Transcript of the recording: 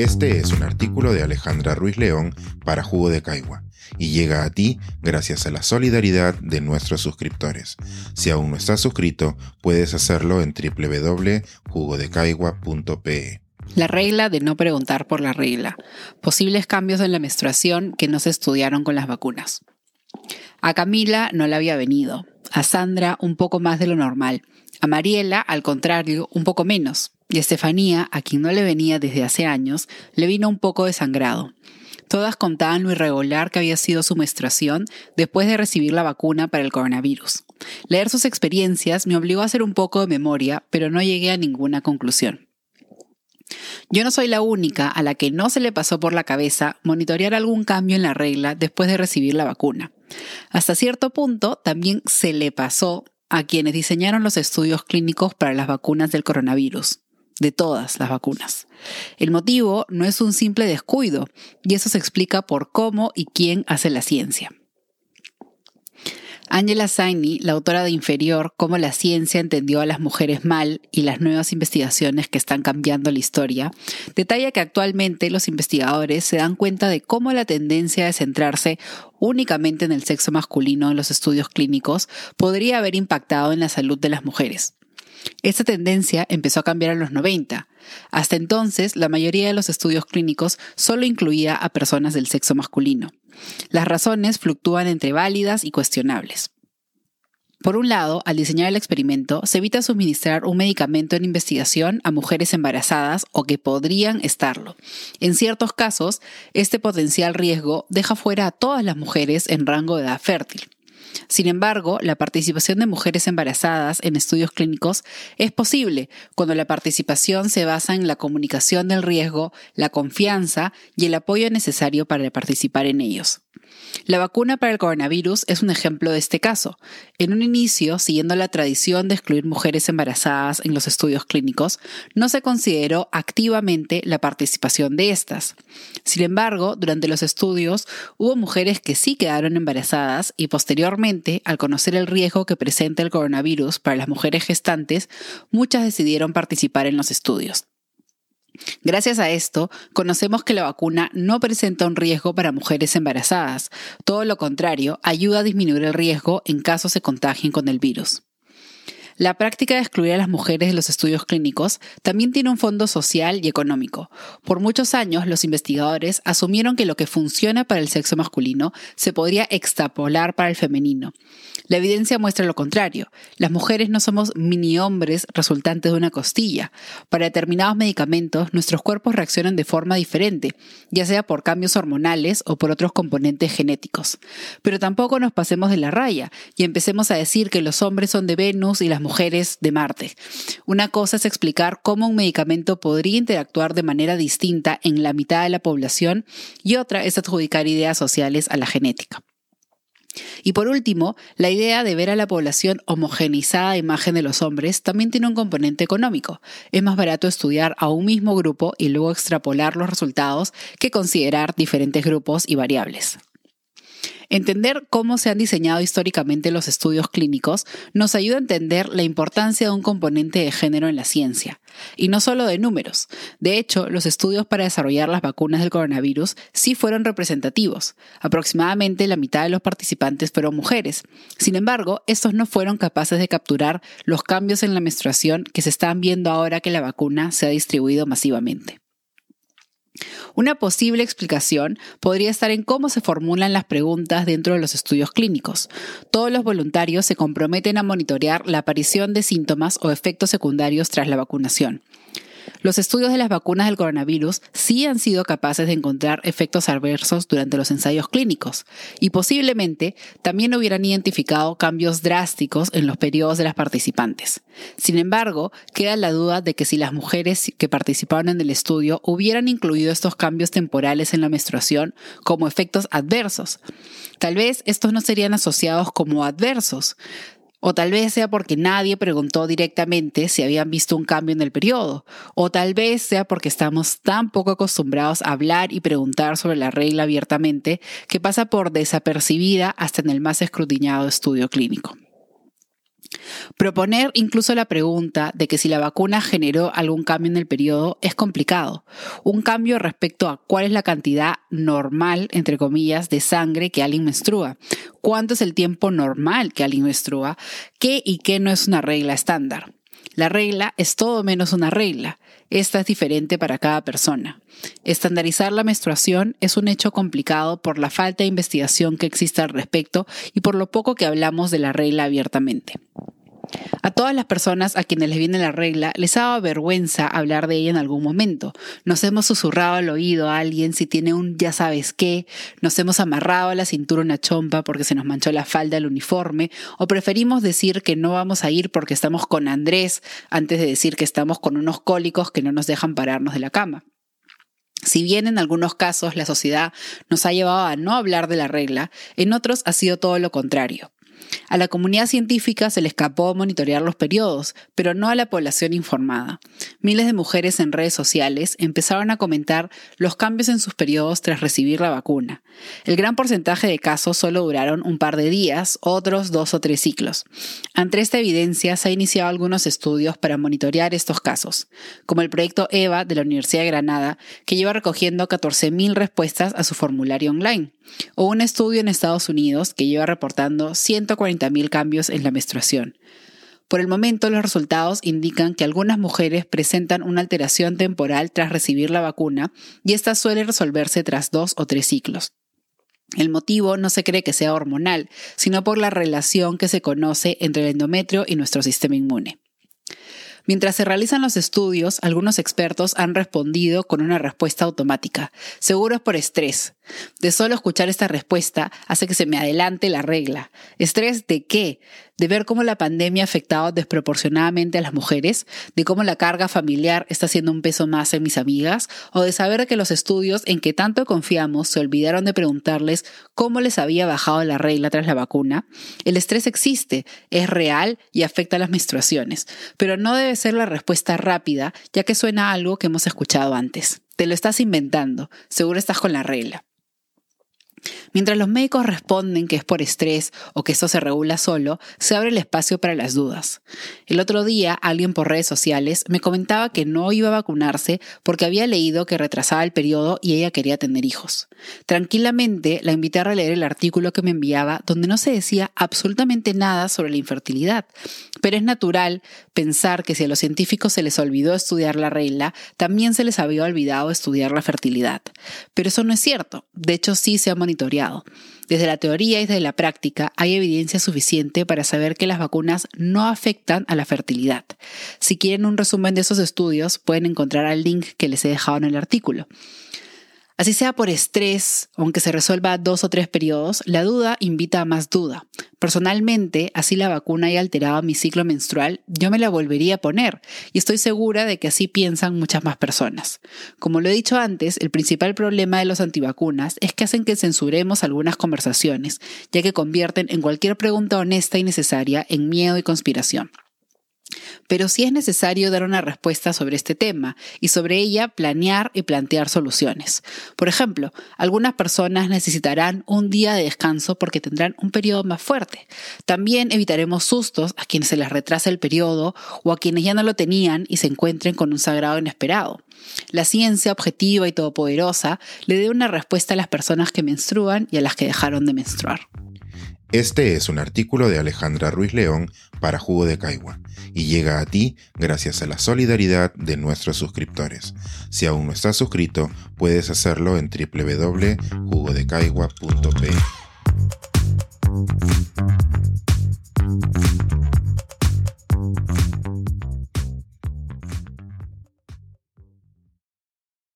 Este es un artículo de Alejandra Ruiz León para Jugo de Caigua y llega a ti gracias a la solidaridad de nuestros suscriptores. Si aún no estás suscrito, puedes hacerlo en www.jugodecaigua.pe. La regla de no preguntar por la regla. Posibles cambios en la menstruación que no se estudiaron con las vacunas. A Camila no le había venido, a Sandra un poco más de lo normal, a Mariela, al contrario, un poco menos, y Estefanía, a quien no le venía desde hace años, le vino un poco de sangrado. Todas contaban lo irregular que había sido su menstruación después de recibir la vacuna para el coronavirus. Leer sus experiencias me obligó a hacer un poco de memoria, pero no llegué a ninguna conclusión. Yo no soy la única a la que no se le pasó por la cabeza monitorear algún cambio en la regla después de recibir la vacuna. Hasta cierto punto también se le pasó a quienes diseñaron los estudios clínicos para las vacunas del coronavirus de todas las vacunas. El motivo no es un simple descuido, y eso se explica por cómo y quién hace la ciencia. Angela Saini, la autora de Inferior, Cómo la ciencia entendió a las mujeres mal y las nuevas investigaciones que están cambiando la historia, detalla que actualmente los investigadores se dan cuenta de cómo la tendencia de centrarse únicamente en el sexo masculino en los estudios clínicos podría haber impactado en la salud de las mujeres. Esta tendencia empezó a cambiar en los 90. Hasta entonces, la mayoría de los estudios clínicos solo incluía a personas del sexo masculino. Las razones fluctúan entre válidas y cuestionables. Por un lado, al diseñar el experimento, se evita suministrar un medicamento en investigación a mujeres embarazadas o que podrían estarlo. En ciertos casos, este potencial riesgo deja fuera a todas las mujeres en rango de edad fértil. Sin embargo, la participación de mujeres embarazadas en estudios clínicos es posible cuando la participación se basa en la comunicación del riesgo, la confianza y el apoyo necesario para participar en ellos. La vacuna para el coronavirus es un ejemplo de este caso. En un inicio, siguiendo la tradición de excluir mujeres embarazadas en los estudios clínicos, no se consideró activamente la participación de estas. Sin embargo, durante los estudios hubo mujeres que sí quedaron embarazadas y posteriormente, al conocer el riesgo que presenta el coronavirus para las mujeres gestantes, muchas decidieron participar en los estudios. Gracias a esto, conocemos que la vacuna no presenta un riesgo para mujeres embarazadas. Todo lo contrario, ayuda a disminuir el riesgo en caso se contagien con el virus. La práctica de excluir a las mujeres de los estudios clínicos también tiene un fondo social y económico. Por muchos años, los investigadores asumieron que lo que funciona para el sexo masculino se podría extrapolar para el femenino. La evidencia muestra lo contrario. Las mujeres no somos mini hombres resultantes de una costilla. Para determinados medicamentos, nuestros cuerpos reaccionan de forma diferente, ya sea por cambios hormonales o por otros componentes genéticos. Pero tampoco nos pasemos de la raya y empecemos a decir que los hombres son de Venus y las mujeres mujeres de Marte. Una cosa es explicar cómo un medicamento podría interactuar de manera distinta en la mitad de la población y otra es adjudicar ideas sociales a la genética. Y por último, la idea de ver a la población homogenizada a imagen de los hombres también tiene un componente económico. Es más barato estudiar a un mismo grupo y luego extrapolar los resultados que considerar diferentes grupos y variables. Entender cómo se han diseñado históricamente los estudios clínicos nos ayuda a entender la importancia de un componente de género en la ciencia, y no solo de números. De hecho, los estudios para desarrollar las vacunas del coronavirus sí fueron representativos. Aproximadamente la mitad de los participantes fueron mujeres. Sin embargo, estos no fueron capaces de capturar los cambios en la menstruación que se están viendo ahora que la vacuna se ha distribuido masivamente. Una posible explicación podría estar en cómo se formulan las preguntas dentro de los estudios clínicos. Todos los voluntarios se comprometen a monitorear la aparición de síntomas o efectos secundarios tras la vacunación. Los estudios de las vacunas del coronavirus sí han sido capaces de encontrar efectos adversos durante los ensayos clínicos y posiblemente también hubieran identificado cambios drásticos en los periodos de las participantes. Sin embargo, queda la duda de que si las mujeres que participaron en el estudio hubieran incluido estos cambios temporales en la menstruación como efectos adversos. Tal vez estos no serían asociados como adversos, o tal vez sea porque nadie preguntó directamente si habían visto un cambio en el periodo. O tal vez sea porque estamos tan poco acostumbrados a hablar y preguntar sobre la regla abiertamente que pasa por desapercibida hasta en el más escrutinado estudio clínico. Proponer incluso la pregunta de que si la vacuna generó algún cambio en el periodo es complicado. Un cambio respecto a cuál es la cantidad normal, entre comillas, de sangre que alguien menstrua, cuánto es el tiempo normal que alguien menstrua, qué y qué no es una regla estándar. La regla es todo menos una regla. Esta es diferente para cada persona. Estandarizar la menstruación es un hecho complicado por la falta de investigación que existe al respecto y por lo poco que hablamos de la regla abiertamente. A todas las personas a quienes les viene la regla les ha dado vergüenza hablar de ella en algún momento. Nos hemos susurrado al oído a alguien si tiene un ya sabes qué, nos hemos amarrado a la cintura una chompa porque se nos manchó la falda del uniforme, o preferimos decir que no vamos a ir porque estamos con Andrés antes de decir que estamos con unos cólicos que no nos dejan pararnos de la cama. Si bien en algunos casos la sociedad nos ha llevado a no hablar de la regla, en otros ha sido todo lo contrario. A la comunidad científica se le escapó monitorear los periodos, pero no a la población informada. Miles de mujeres en redes sociales empezaron a comentar los cambios en sus periodos tras recibir la vacuna. El gran porcentaje de casos solo duraron un par de días, otros dos o tres ciclos. Ante esta evidencia se han iniciado algunos estudios para monitorear estos casos, como el proyecto EVA de la Universidad de Granada, que lleva recogiendo 14.000 respuestas a su formulario online, o un estudio en Estados Unidos que lleva reportando 140.000 cambios en la menstruación. Por el momento, los resultados indican que algunas mujeres presentan una alteración temporal tras recibir la vacuna y esta suele resolverse tras dos o tres ciclos. El motivo no se cree que sea hormonal, sino por la relación que se conoce entre el endometrio y nuestro sistema inmune. Mientras se realizan los estudios, algunos expertos han respondido con una respuesta automática. Seguro es por estrés. De solo escuchar esta respuesta hace que se me adelante la regla. ¿Estrés de qué? ¿De ver cómo la pandemia ha afectado desproporcionadamente a las mujeres? ¿De cómo la carga familiar está siendo un peso más en mis amigas? ¿O de saber que los estudios en que tanto confiamos se olvidaron de preguntarles cómo les había bajado la regla tras la vacuna? El estrés existe, es real y afecta a las menstruaciones, pero no debe ser la respuesta rápida, ya que suena a algo que hemos escuchado antes. Te lo estás inventando, seguro estás con la regla. Mientras los médicos responden que es por estrés o que esto se regula solo, se abre el espacio para las dudas. El otro día, alguien por redes sociales me comentaba que no iba a vacunarse porque había leído que retrasaba el periodo y ella quería tener hijos. Tranquilamente la invité a releer el artículo que me enviaba donde no se decía absolutamente nada sobre la infertilidad. Pero es natural pensar que si a los científicos se les olvidó estudiar la regla, también se les había olvidado estudiar la fertilidad. Pero eso no es cierto. De hecho, sí se ha monitoreado. Desde la teoría y desde la práctica hay evidencia suficiente para saber que las vacunas no afectan a la fertilidad. Si quieren un resumen de esos estudios, pueden encontrar el link que les he dejado en el artículo. Así sea por estrés, aunque se resuelva dos o tres periodos, la duda invita a más duda. Personalmente, así la vacuna haya alterado mi ciclo menstrual, yo me la volvería a poner y estoy segura de que así piensan muchas más personas. Como lo he dicho antes, el principal problema de los antivacunas es que hacen que censuremos algunas conversaciones, ya que convierten en cualquier pregunta honesta y necesaria en miedo y conspiración. Pero sí es necesario dar una respuesta sobre este tema y sobre ella planear y plantear soluciones. Por ejemplo, algunas personas necesitarán un día de descanso porque tendrán un periodo más fuerte. También evitaremos sustos a quienes se les retrasa el periodo o a quienes ya no lo tenían y se encuentren con un sagrado inesperado. La ciencia objetiva y todopoderosa le dé una respuesta a las personas que menstruan y a las que dejaron de menstruar. Este es un artículo de Alejandra Ruiz León para Jugo de Caigua y llega a ti gracias a la solidaridad de nuestros suscriptores. Si aún no estás suscrito, puedes hacerlo en www.jugodecaigua.pe.